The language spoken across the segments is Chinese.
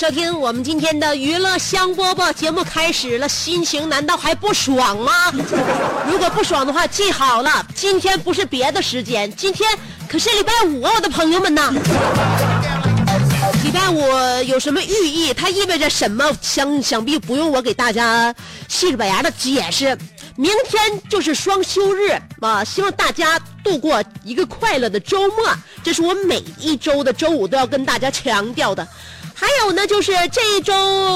收听我们今天的娱乐香饽饽节目开始了，心情难道还不爽吗？如果不爽的话，记好了，今天不是别的时间，今天可是礼拜五啊，我的朋友们呐！礼拜五有什么寓意？它意味着什么？想想必不用我给大家细致板牙的解释。明天就是双休日啊，希望大家度过一个快乐的周末。这是我每一周的周五都要跟大家强调的。还有呢，就是这一周，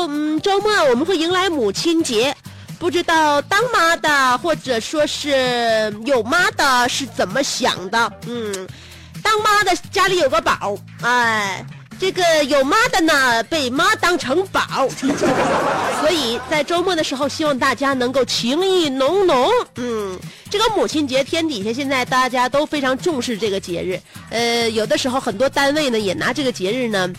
嗯，周末我们会迎来母亲节，不知道当妈的或者说是有妈的是怎么想的？嗯，当妈的家里有个宝，哎，这个有妈的呢被妈当成宝，所以在周末的时候，希望大家能够情意浓浓。嗯，这个母亲节天底下现在大家都非常重视这个节日，呃，有的时候很多单位呢也拿这个节日呢。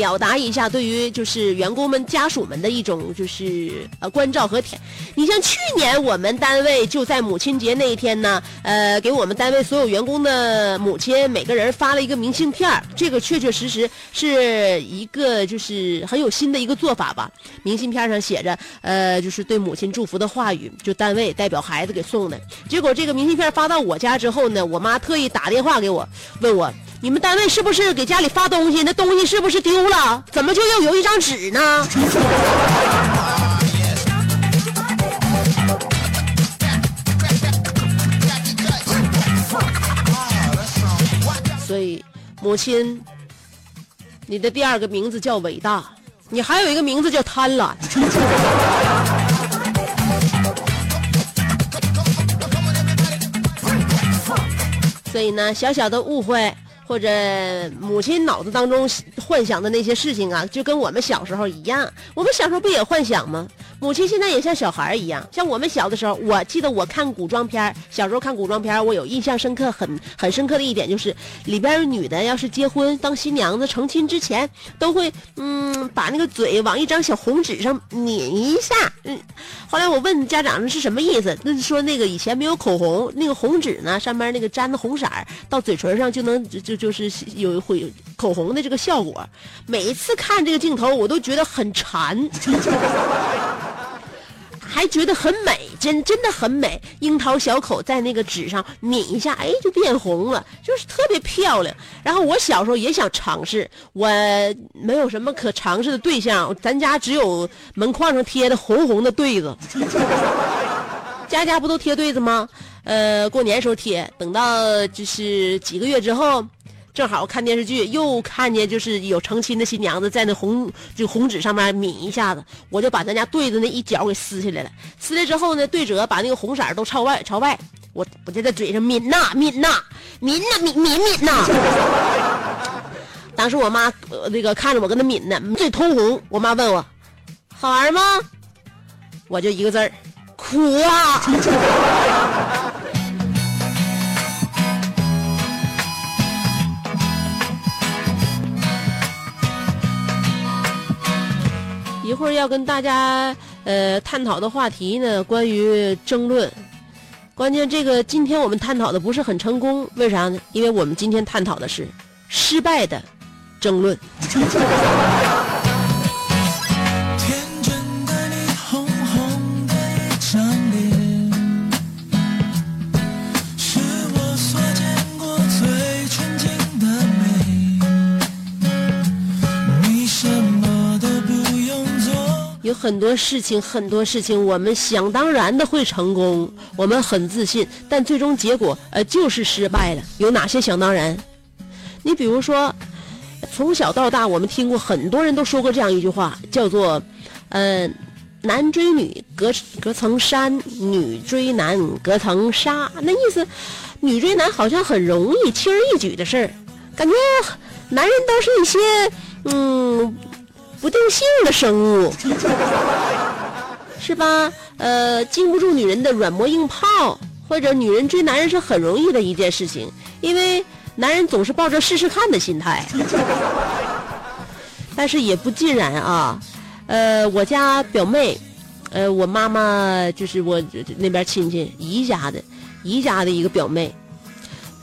表达一下对于就是员工们家属们的一种就是呃关照和体。你像去年我们单位就在母亲节那一天呢，呃，给我们单位所有员工的母亲每个人发了一个明信片儿这个确确实实是一个就是很有心的一个做法吧。明信片上写着呃就是对母亲祝福的话语，就单位代表孩子给送的。结果这个明信片发到我家之后呢，我妈特意打电话给我问我。你们单位是不是给家里发东西？那东西是不是丢了？怎么就又有一张纸呢？所以，母亲，你的第二个名字叫伟大，你还有一个名字叫贪婪。所以呢，小小的误会。或者母亲脑子当中幻想的那些事情啊，就跟我们小时候一样。我们小时候不也幻想吗？母亲现在也像小孩一样，像我们小的时候，我记得我看古装片小时候看古装片我有印象深刻，很很深刻的一点就是，里边女的要是结婚当新娘子成亲之前，都会嗯把那个嘴往一张小红纸上抿一下。嗯，后来我问家长是什么意思，那是说那个以前没有口红，那个红纸呢上面那个沾的红色到嘴唇上就能就就是有会口红的这个效果。每一次看这个镜头，我都觉得很馋。还觉得很美，真真的很美。樱桃小口在那个纸上抿一下，哎，就变红了，就是特别漂亮。然后我小时候也想尝试，我没有什么可尝试的对象，咱家只有门框上贴的红红的对子。家家不都贴对子吗？呃，过年时候贴，等到就是几个月之后。正好看电视剧，又看见就是有成亲的新娘子在那红就红纸上面抿一下子，我就把咱家对子那一角给撕下来了。撕了之后呢，对折把那个红色都朝外朝外，我我就在嘴上抿呐抿呐抿呐抿抿抿呐。当时我妈那个看着我跟她抿呢，嘴通红。我妈问我好玩吗？我就一个字儿，苦啊。一会儿要跟大家呃探讨的话题呢，关于争论。关键这个今天我们探讨的不是很成功，为啥呢？因为我们今天探讨的是失败的争论。很多事情，很多事情我们想当然的会成功，我们很自信，但最终结果呃就是失败了。有哪些想当然？你比如说，从小到大我们听过很多人都说过这样一句话，叫做，呃，男追女隔隔层山，女追男隔层纱。那意思，女追男好像很容易，轻而易举的事儿，感觉男人都是一些嗯不定性的生物，是吧？呃，经不住女人的软磨硬泡，或者女人追男人是很容易的一件事情，因为男人总是抱着试试看的心态。但是也不尽然啊，呃，我家表妹，呃，我妈妈就是我那边亲戚姨家的，姨家的一个表妹，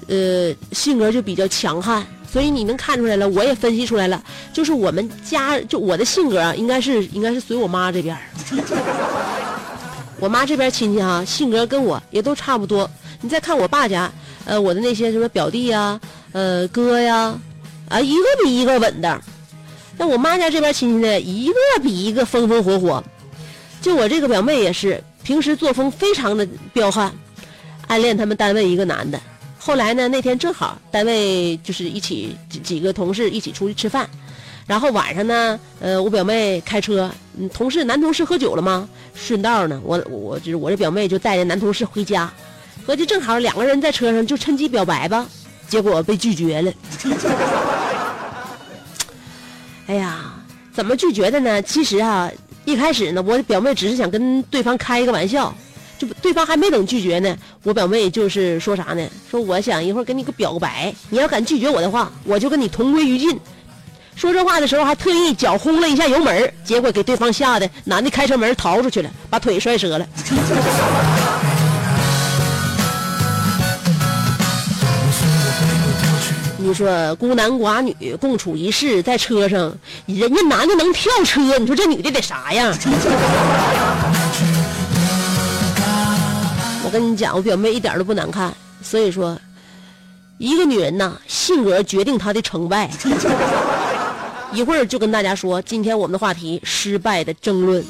呃，性格就比较强悍，所以你能看出来了，我也分析出来了，就是我们家就我的性格啊，应该是应该是随我妈这边 我妈这边亲戚啊，性格跟我也都差不多。你再看我爸家，呃，我的那些什么表弟呀，呃，哥呀，啊，一个比一个稳当。那我妈家这边亲戚呢，一个比一个风风火火。就我这个表妹也是，平时作风非常的彪悍，暗恋他们单位一个男的。后来呢，那天正好单位就是一起几几个同事一起出去吃饭，然后晚上呢，呃，我表妹开车，同事男同事喝酒了吗？顺道呢，我我就是我这表妹就带着男同事回家，合计正好两个人在车上就趁机表白吧，结果被拒绝了。哎呀，怎么拒绝的呢？其实啊，一开始呢，我表妹只是想跟对方开一个玩笑，就对方还没等拒绝呢，我表妹就是说啥呢？说我想一会儿跟你个表个白，你要敢拒绝我的话，我就跟你同归于尽。说这话的时候还特意脚轰了一下油门，结果给对方吓得男的开车门逃出去了，把腿摔折了。你说孤男寡女共处一室，在车上，人家男的能跳车，你说这女的得啥样？我跟你讲，我表妹一点都不难看，所以说，一个女人呐，性格决定她的成败。一会儿就跟大家说，今天我们的话题：失败的争论。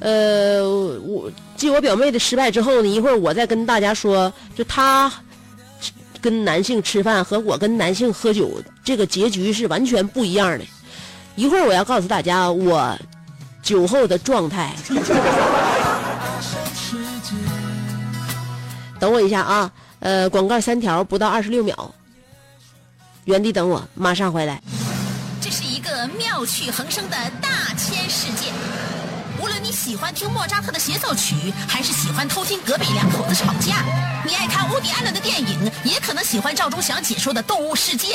呃，我继我表妹的失败之后呢，一会儿我再跟大家说，就她跟男性吃饭和我跟男性喝酒，这个结局是完全不一样的。一会儿我要告诉大家我酒后的状态。等我一下啊，呃，广告三条不到二十六秒，原地等我，马上回来。这是一个妙趣横生的大千世界。无论你喜欢听莫扎特的协奏曲，还是喜欢偷听隔壁两口子吵架；你爱看乌迪·艾伦的电影，也可能喜欢赵忠祥解说的《动物世界》；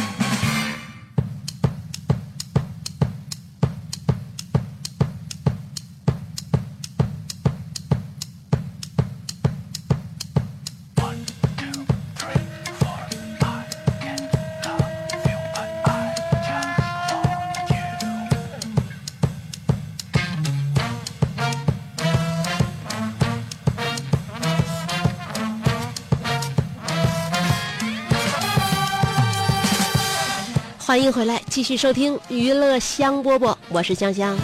欢迎回来，继续收听娱乐香饽饽，我是香香。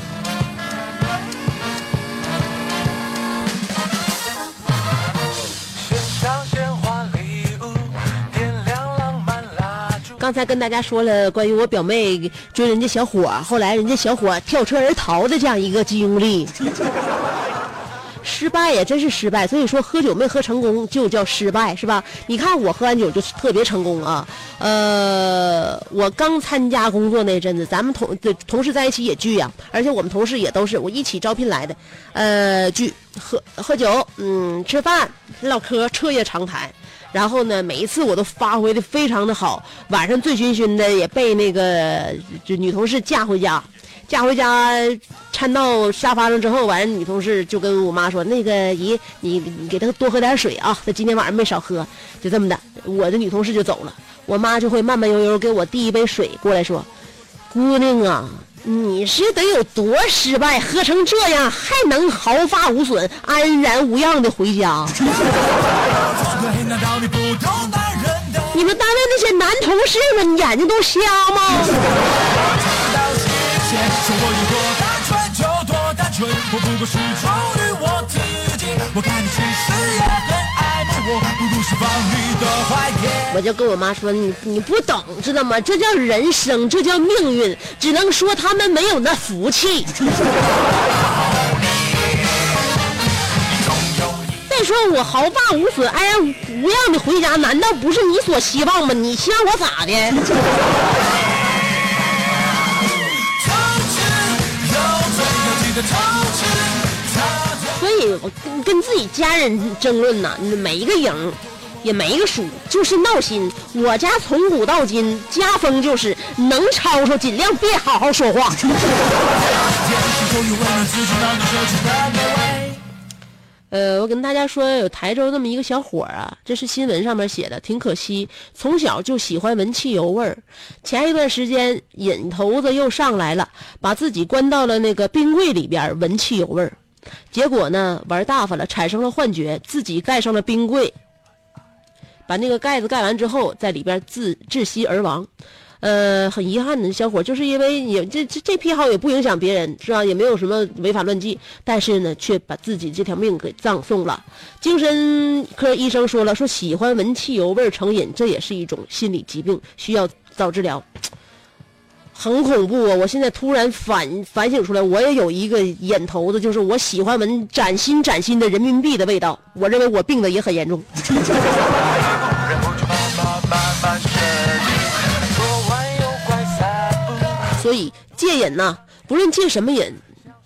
刚才跟大家说了关于我表妹追人家小伙，后来人家小伙跳车而逃的这样一个经历。失败呀，真是失败。所以说，喝酒没喝成功就叫失败，是吧？你看我喝完酒就特别成功啊。呃，我刚参加工作那阵子，咱们同同事在一起也聚呀，而且我们同事也都是我一起招聘来的。呃，聚喝喝酒，嗯，吃饭唠嗑，彻夜长谈。然后呢，每一次我都发挥的非常的好，晚上醉醺醺的也被那个就女同事架回家。嫁回家掺到沙发上之后，完女同事就跟我妈说：“那个姨，你你给她多喝点水啊，她今天晚上没少喝。”就这么的，我的女同事就走了，我妈就会慢慢悠悠给我递一杯水过来说：“姑娘啊，你是得有多失败，喝成这样还能毫发无损、安然无恙的回家？”你们单位那些男同事们眼睛都瞎吗？我就跟我妈说，你你不懂知道吗？这叫人生，这叫命运，只能说他们没有那福气。再说我毫发无损、安然无恙的回家，难道不是你所希望吗？你希望我咋的？所以，我跟跟自己家人争论呢，没一个赢，也没一个输，就是闹心。我家从古到今家风就是能吵吵，尽量别好好说话。呃，我跟大家说，有台州这么一个小伙儿啊，这是新闻上面写的，挺可惜，从小就喜欢闻汽油味儿。前一段时间瘾头子又上来了，把自己关到了那个冰柜里边闻汽油味儿，结果呢玩大发了，产生了幻觉，自己盖上了冰柜，把那个盖子盖完之后，在里边自窒息而亡。呃，很遗憾的，小伙就是因为也这这这癖好也不影响别人，是吧？也没有什么违法乱纪，但是呢，却把自己这条命给葬送了。精神科医生说了，说喜欢闻汽油味成瘾，这也是一种心理疾病，需要早治疗。很恐怖啊！我现在突然反反省出来，我也有一个眼头子，就是我喜欢闻崭新崭新的人民币的味道。我认为我病的也很严重。所以戒瘾呢，不论戒什么瘾，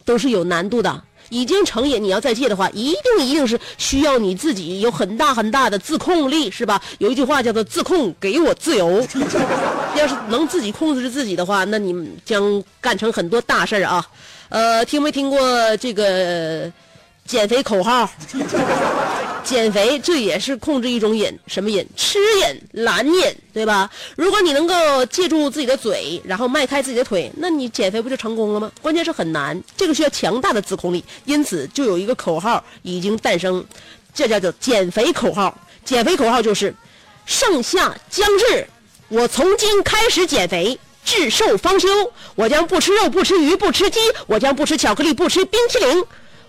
都是有难度的。已经成瘾，你要再戒的话，一定一定是需要你自己有很大很大的自控力，是吧？有一句话叫做“自控给我自由”。要是能自己控制自己的话，那你们将干成很多大事儿啊。呃，听没听过这个减肥口号？减肥这也是控制一种瘾，什么瘾？吃瘾、懒瘾，对吧？如果你能够借助自己的嘴，然后迈开自己的腿，那你减肥不就成功了吗？关键是很难，这个需要强大的自控力。因此，就有一个口号已经诞生，这叫做减肥口号。减肥口号就是：盛夏将至，我从今开始减肥，至瘦方休。我将不吃肉，不吃鱼，不吃鸡，我将不吃巧克力，不吃冰淇淋，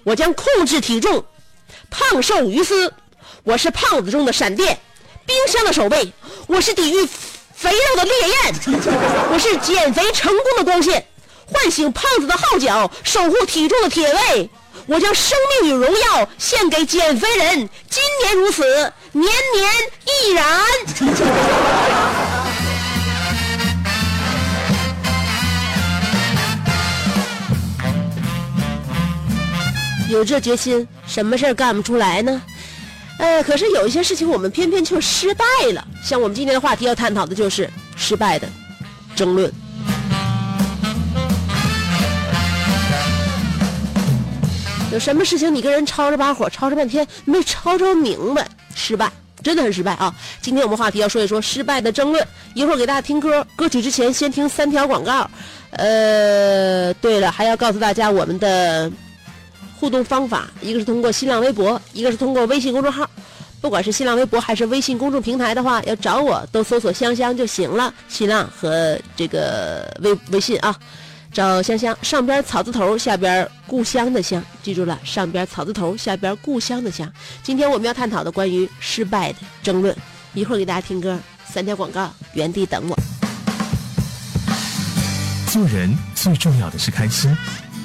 我将控制体重。胖瘦于斯，我是胖子中的闪电，冰箱的守卫，我是抵御肥肉的烈焰，我是减肥成功的光线，唤醒胖子的号角，守护体重的铁卫。我将生命与荣耀献给减肥人，今年如此，年年亦然。有这决心，什么事儿干不出来呢？呃，可是有一些事情我们偏偏却失败了。像我们今天的话题要探讨的就是失败的争论。有什么事情你跟人吵着把火，吵着半天没吵着明白，失败，真的很失败啊！今天我们话题要说一说失败的争论。一会儿给大家听歌，歌曲之前先听三条广告。呃，对了，还要告诉大家我们的。互动方法，一个是通过新浪微博，一个是通过微信公众号。不管是新浪微博还是微信公众平台的话，要找我都搜索香香就行了。新浪和这个微微信啊，找香香，上边草字头，下边故乡的乡，记住了，上边草字头，下边故乡的乡。今天我们要探讨的关于失败的争论，一会儿给大家听歌，三条广告，原地等我。做人最重要的是开心。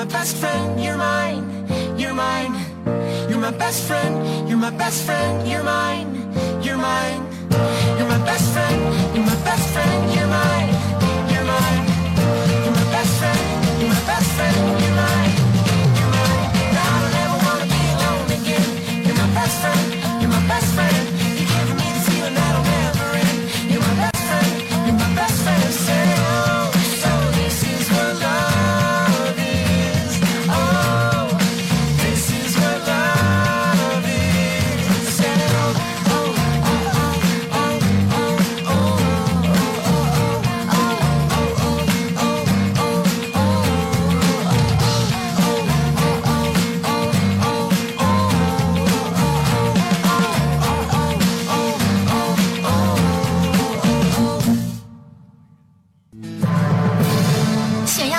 My best friend, you're mine, you're mine. You're my best friend, you're my best friend, you're mine, you're mine. You're my best friend, you're my best friend, you're mine, you're mine. You're my best friend, you're my best friend, you're mine, you're mine. Now I don't ever wanna be alone again. You're my best friend, you're my best friend.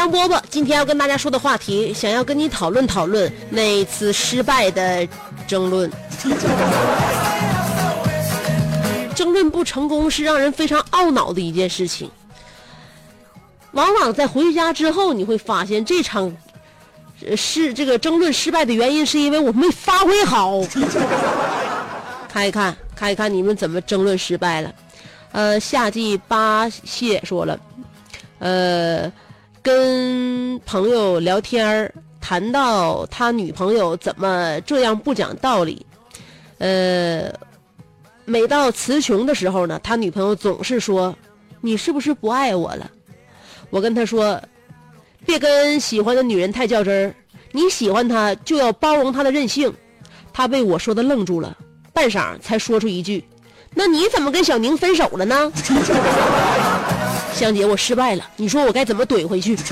香饽饽，今天要跟大家说的话题，想要跟你讨论讨论那一次失败的争论。争论不成功是让人非常懊恼的一件事情。往往在回家之后，你会发现这场是这个争论失败的原因，是因为我没发挥好。看一看，看一看你们怎么争论失败了。呃，夏季八蟹说了，呃，跟朋友聊天儿谈到他女朋友怎么这样不讲道理，呃，每到词穷的时候呢，他女朋友总是说：“你是不是不爱我了？”我跟他说：“别跟喜欢的女人太较真儿，你喜欢她就要包容她的任性。”他被我说的愣住了，半晌才说出一句：“那你怎么跟小宁分手了呢？” 香姐，我失败了，你说我该怎么怼回去？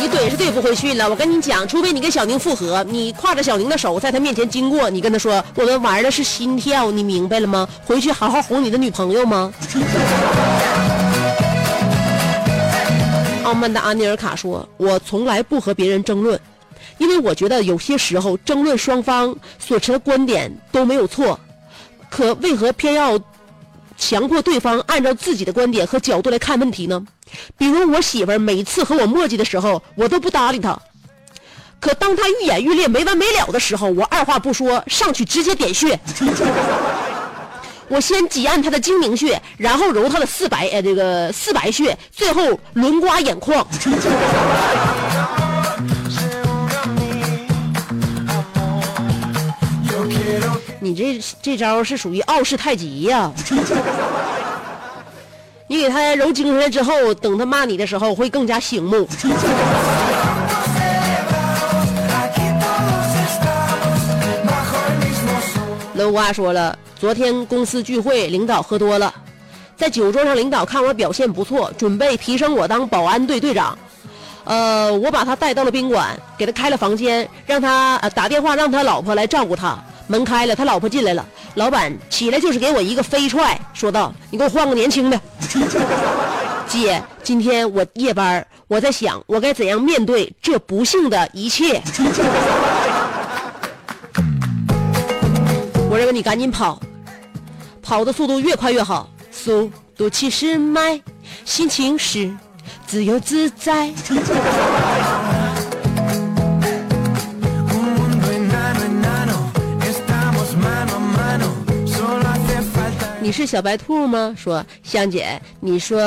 你怼是怼不回去了。我跟你讲，除非你跟小宁复合，你挎着小宁的手在他面前经过，你跟他说我们玩的是心跳，你明白了吗？回去好好哄你的女朋友吗？傲慢的阿尼尔卡说：“我从来不和别人争论，因为我觉得有些时候争论双方所持的观点都没有错，可为何偏要强迫对方按照自己的观点和角度来看问题呢？比如我媳妇每次和我磨叽的时候，我都不搭理她。可当她愈演愈烈、没完没了的时候，我二话不说上去直接点穴。我先挤按她的睛明穴，然后揉她的四白呃这个四白穴，最后轮刮眼眶。你这这招是属于傲视太极呀、你给他揉精神了之后，等他骂你的时候会更加醒目。楼瓜说了，昨天公司聚会，领导喝多了，在酒桌上，领导看我表现不错，准备提升我当保安队队长。呃，我把他带到了宾馆，给他开了房间，让他、呃、打电话让他老婆来照顾他。门开了，他老婆进来了，老板起来就是给我一个飞踹，说道：“你给我换个年轻的。”姐，今天我夜班，我在想我该怎样面对这不幸的一切。我认为你赶紧跑，跑的速度越快越好，速度七十迈，心情是自由自在。你是小白兔吗？说香姐，你说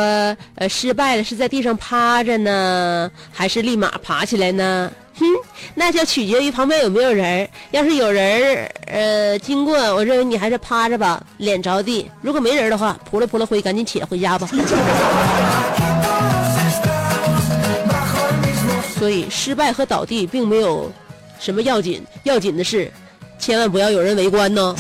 呃失败了是在地上趴着呢，还是立马爬起来呢？哼，那就取决于旁边有没有人。要是有人呃经过，我认为你还是趴着吧，脸着地。如果没人的话，扑了扑了灰，赶紧起来回家吧。所以失败和倒地并没有什么要紧，要紧的是千万不要有人围观呢。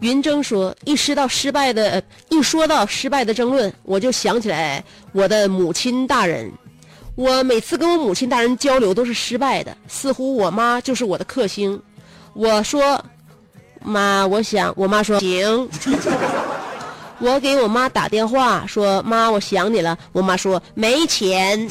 云峥说：“一说到失败的，一说到失败的争论，我就想起来我的母亲大人。我每次跟我母亲大人交流都是失败的，似乎我妈就是我的克星。我说，妈，我想，我妈说行。我给我妈打电话说，妈，我想你了。我妈说没钱。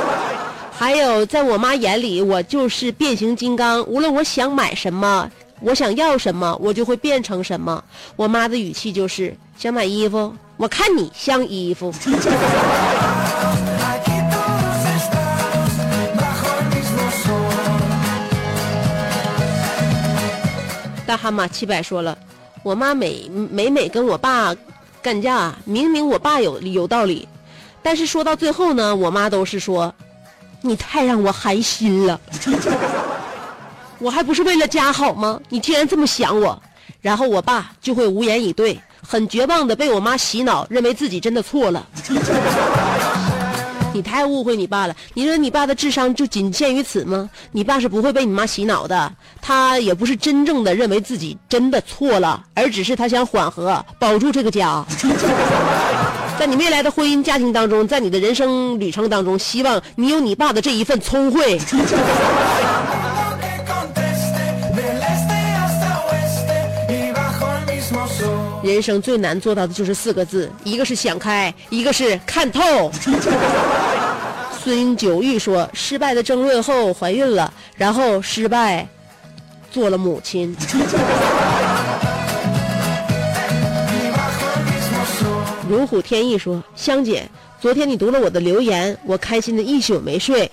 还有，在我妈眼里，我就是变形金刚，无论我想买什么，我想要什么，我就会变成什么。我妈的语气就是：想买衣服，我看你像衣服。大蛤蟆七百说了，我妈每每每跟我爸干架，明明我爸有有道理，但是说到最后呢，我妈都是说，你太让我寒心了。我还不是为了家好吗？你竟然这么想我，然后我爸就会无言以对，很绝望的被我妈洗脑，认为自己真的错了。你太误会你爸了。你说你爸的智商就仅限于此吗？你爸是不会被你妈洗脑的，他也不是真正的认为自己真的错了，而只是他想缓和，保住这个家。在你未来的婚姻家庭当中，在你的人生旅程当中，希望你有你爸的这一份聪慧。人生最难做到的就是四个字，一个是想开，一个是看透。孙九玉说，失败的争论后怀孕了，然后失败做了母亲。如虎添翼说，香姐，昨天你读了我的留言，我开心的一宿没睡。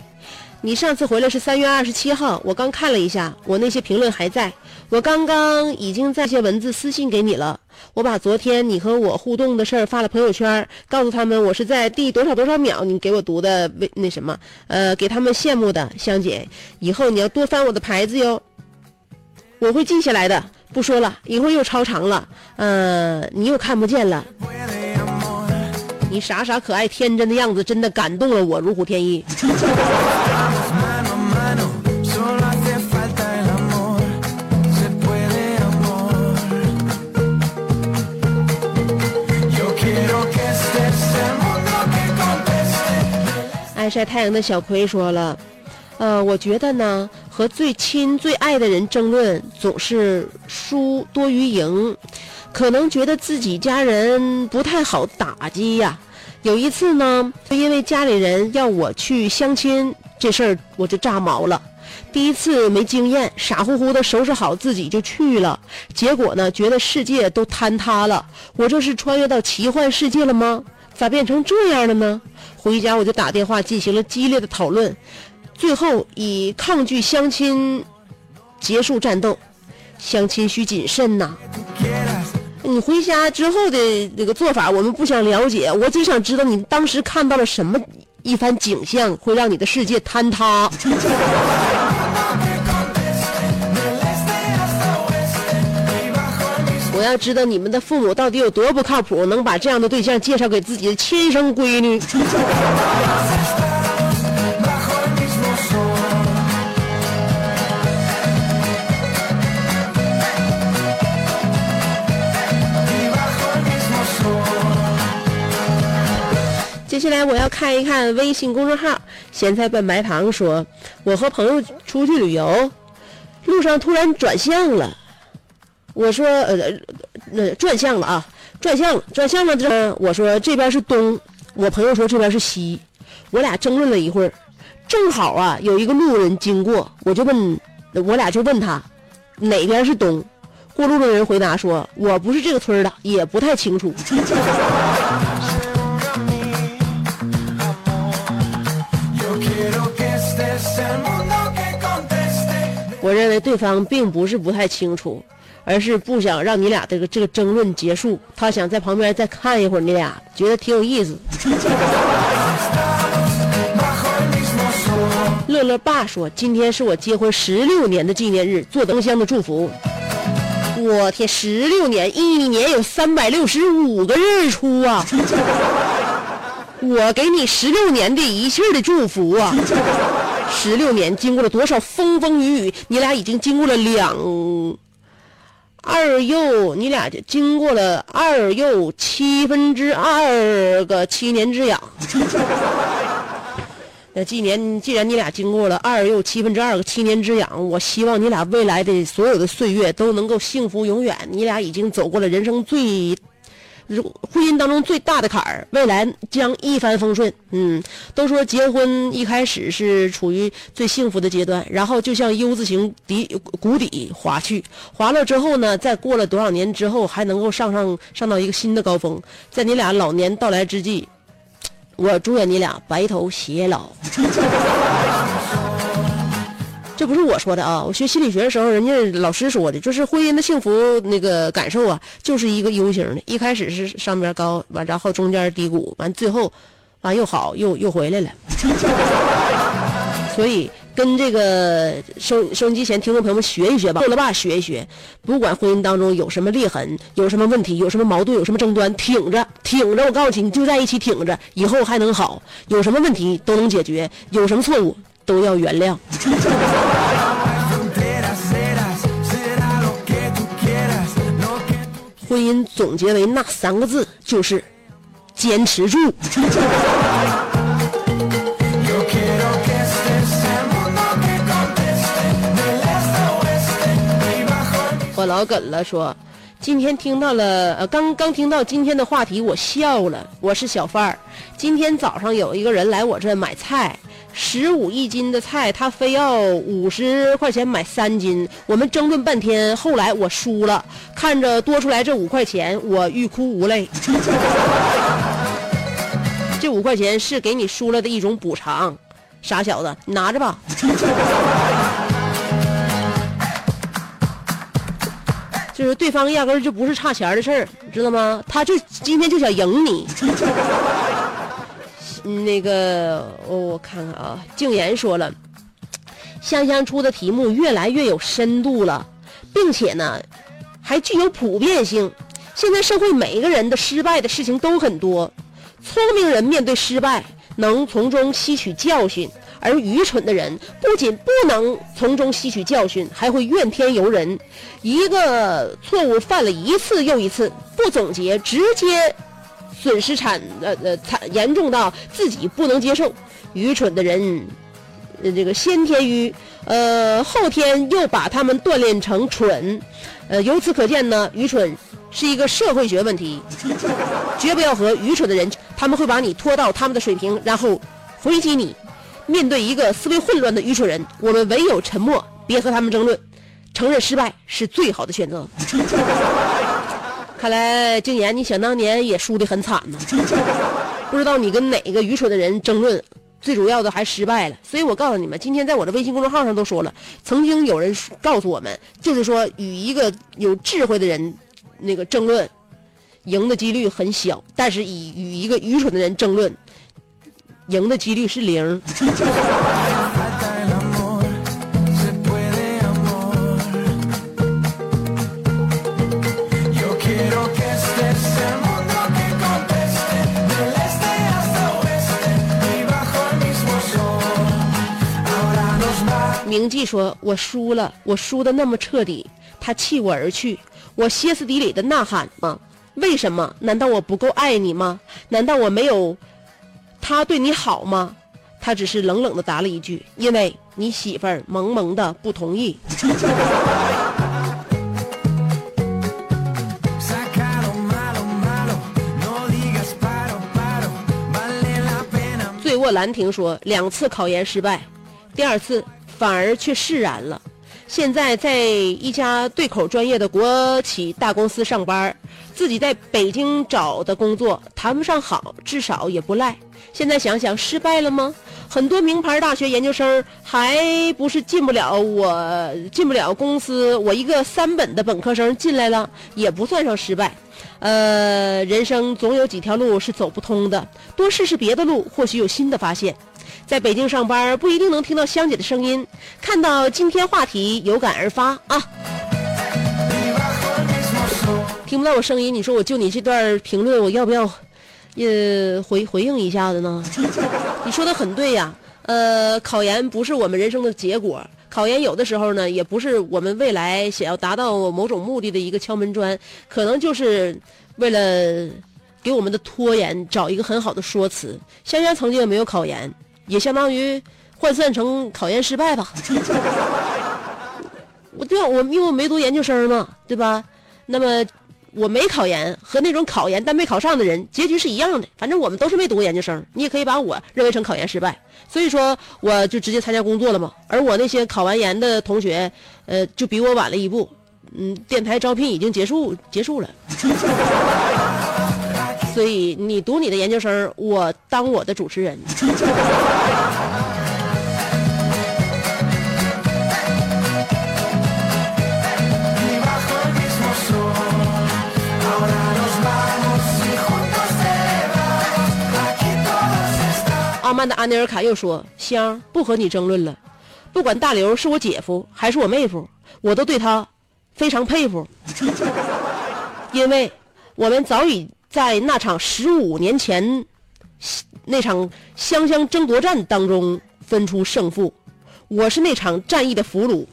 你上次回来是三月二十七号，我刚看了一下，我那些评论还在。我刚刚已经在些文字私信给你了。我把昨天你和我互动的事儿发了朋友圈，告诉他们我是在第多少多少秒你给我读的微那什么，呃，给他们羡慕的香姐。以后你要多翻我的牌子哟，我会记下来的。不说了，一会又超长了，呃，你又看不见了。你傻傻可爱天真的样子，真的感动了我，如虎添翼。晒太阳的小葵说了，呃，我觉得呢，和最亲最爱的人争论总是输多于赢，可能觉得自己家人不太好打击呀。有一次呢，就因为家里人要我去相亲这事儿，我就炸毛了。第一次没经验，傻乎乎的收拾好自己就去了，结果呢，觉得世界都坍塌了。我这是穿越到奇幻世界了吗？咋变成这样了呢？回家我就打电话进行了激烈的讨论，最后以抗拒相亲结束战斗。相亲需谨慎呐。你回家之后的那个做法，我们不想了解，我只想知道你当时看到了什么一番景象，会让你的世界坍塌。要知道你们的父母到底有多不靠谱，能把这样的对象介绍给自己的亲生闺女。接下来我要看一看微信公众号“咸菜拌白糖”说，我和朋友出去旅游，路上突然转向了。我说呃呃转向了啊，转向了，转向了之后，我说这边是东，我朋友说这边是西，我俩争论了一会儿，正好啊有一个路人经过，我就问，我俩就问他哪边是东，过路的人回答说，我不是这个村的，也不太清楚。我认为对方并不是不太清楚，而是不想让你俩这个这个争论结束，他想在旁边再看一会儿你俩，觉得挺有意思。乐乐爸说：“今天是我结婚十六年的纪念日，做灯箱的祝福。”我天，十六年，一年有三百六十五个日出啊！我给你十六年的一切的祝福啊！十六年经过了多少风风雨雨，你俩已经经过了两二又，你俩就经过了二又七分之二个七年之痒。那今年既然你俩经过了二又七分之二个七年之痒，我希望你俩未来的所有的岁月都能够幸福永远。你俩已经走过了人生最如婚姻当中最大的坎儿，未来将一帆风顺。嗯，都说结婚一开始是处于最幸福的阶段，然后就像 U 字形底谷底滑去，滑了之后呢，再过了多少年之后，还能够上上上到一个新的高峰。在你俩老年到来之际，我祝愿你俩白头偕老。这不是我说的啊，我学心理学的时候，人家老师说的，就是婚姻的幸福那个感受啊，就是一个 U 型的，一开始是上边高，完然后中间低谷，完最后，完又好，又又回来了。所以跟这个收收音机前听众朋友们学一学吧，乐乐爸学一学，不管婚姻当中有什么裂痕，有什么问题，有什么矛盾，有什么争端，挺着挺着，我告诉你，你就在一起挺着，以后还能好，有什么问题都能解决，有什么错误都要原谅。婚姻总结为那三个字，就是坚持住。我老梗了，说今天听到了，呃，刚刚听到今天的话题，我笑了。我是小范儿，今天早上有一个人来我这买菜，十五一斤的菜，他非要五十块钱买三斤，我们争论半天，后来我输了，看着多出来这五块钱，我欲哭无泪。这五块钱是给你输了的一种补偿，傻小子，你拿着吧。就是对方压根就不是差钱的事儿，知道吗？他就今天就想赢你。那个，我、我看看啊，静言说了，香香出的题目越来越有深度了，并且呢，还具有普遍性。现在社会每一个人的失败的事情都很多，聪明人面对失败能从中吸取教训，而愚蠢的人不仅不能从中吸取教训，还会怨天尤人。一个错误犯了一次又一次，不总结，直接损失惨呃呃惨严重到自己不能接受。愚蠢的人，呃这个先天愚，呃后天又把他们锻炼成蠢，呃由此可见呢，愚蠢是一个社会学问题，绝不要和愚蠢的人，他们会把你拖到他们的水平，然后回击你。面对一个思维混乱的愚蠢人，我们唯有沉默，别和他们争论，承认失败是最好的选择。看来静言，你想当年也输得很惨呢。不知道你跟哪个愚蠢的人争论，最主要的还失败了。所以我告诉你们，今天在我的微信公众号上都说了，曾经有人告诉我们，就是说与一个有智慧的人那个争论，赢的几率很小；但是以与一个愚蠢的人争论，赢的几率是零。铭记说：“我输了，我输的那么彻底。”他弃我而去，我歇斯底里的呐喊吗？为什么？难道我不够爱你吗？难道我没有他对你好吗？他只是冷冷的答了一句：“因为你媳妇儿萌萌的不同意。Saca lo malo, malo, no digas paro, paro, vale la pena. ”醉卧兰亭说：“两次考研失败，第二次反而却释然了。现在在一家对口专业的国企大公司上班，自己在北京找的工作谈不上好，至少也不赖。现在想想，失败了吗？很多名牌大学研究生还不是进不了我进不了公司，我一个三本的本科生进来了，也不算上失败。呃，人生总有几条路是走不通的，多试试别的路，或许有新的发现。在北京上班不一定能听到香姐的声音，看到今天话题有感而发啊。听不到我声音，你说我就你这段评论，我要不要，呃，回回应一下子呢？你说的很对呀，呃，考研不是我们人生的结果，考研有的时候呢，也不是我们未来想要达到某种目的的一个敲门砖，可能就是为了给我们的拖延找一个很好的说辞。香香曾经也没有考研，也相当于换算成考研失败吧。我对，我因为我没读研究生嘛，对吧？那么我没考研和那种考研但没考上的人，结局是一样的。反正我们都是没读过研究生，你也可以把我认为成考研失败。所以说，我就直接参加工作了嘛。而我那些考完研的同学，呃，就比我晚了一步。嗯，电台招聘已经结束结束了。所以你读你的研究生，我当我的主持人。阿曼的安尼尔卡又说，香不和你争论了，不管大刘是我姐夫还是我妹夫，我都对他非常佩服，因为我们早已。在那场十五年前那场香香争夺战当中分出胜负。我是那场战役的俘虏，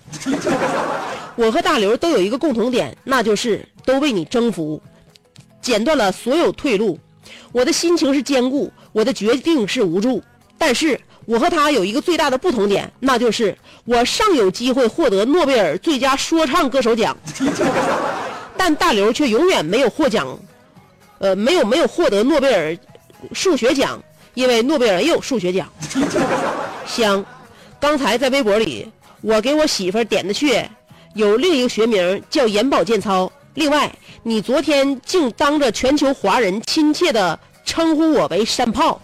我和大刘都有一个共同点，那就是都为你征服，剪断了所有退路。我的心情是坚固，我的决定是无助。但是我和他有一个最大的不同点，那就是我尚有机会获得诺贝尔最佳说唱歌手奖，但大刘却永远没有获奖，呃，没有没有获得诺贝尔数学奖，因为诺贝尔也有数学奖。香，刚才在微博里，我给我媳妇儿点的穴，有另一个学名叫眼保健操。另外，你昨天竟当着全球华人亲切的称呼我为山炮，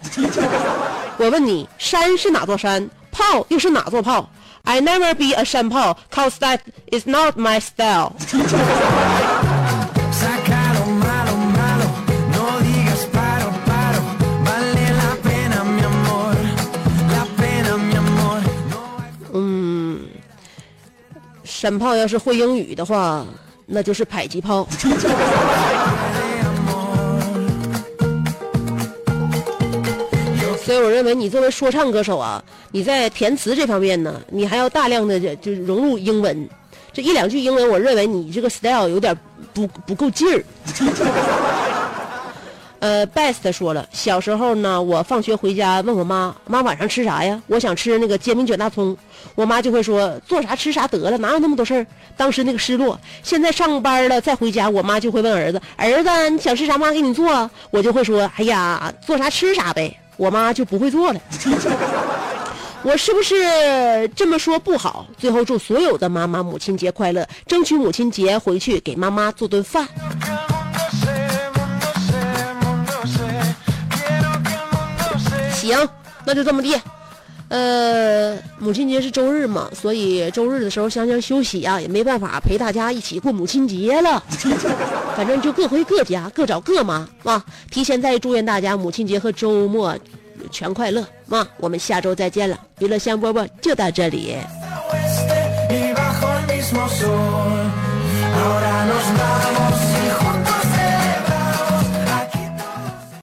我问你，山是哪座山？炮又是哪座炮？I never be a 山炮，cause that is not my style。山炮要是会英语的话，那就是迫击炮。所以我认为你作为说唱歌手啊，你在填词这方面呢，你还要大量的就就融入英文。这一两句英文，我认为你这个 style 有点不不够劲儿。呃，Best 说了，小时候呢，我放学回家问我妈，妈晚上吃啥呀？我想吃那个煎饼卷大葱，我妈就会说做啥吃啥得了，哪有那么多事儿？当时那个失落，现在上班了再回家，我妈就会问儿子，儿子你想吃啥，妈给你做。我就会说，哎呀，做啥吃啥呗，我妈就不会做了。我是不是这么说不好？最后祝所有的妈妈母亲节快乐，争取母亲节回去给妈妈做顿饭。行，那就这么地。呃，母亲节是周日嘛，所以周日的时候香香休息啊，也没办法陪大家一起过母亲节了。反正就各回各家，各找各妈啊。提前再祝愿大家母亲节和周末全快乐啊！我们下周再见了，娱乐香饽饽就到这里。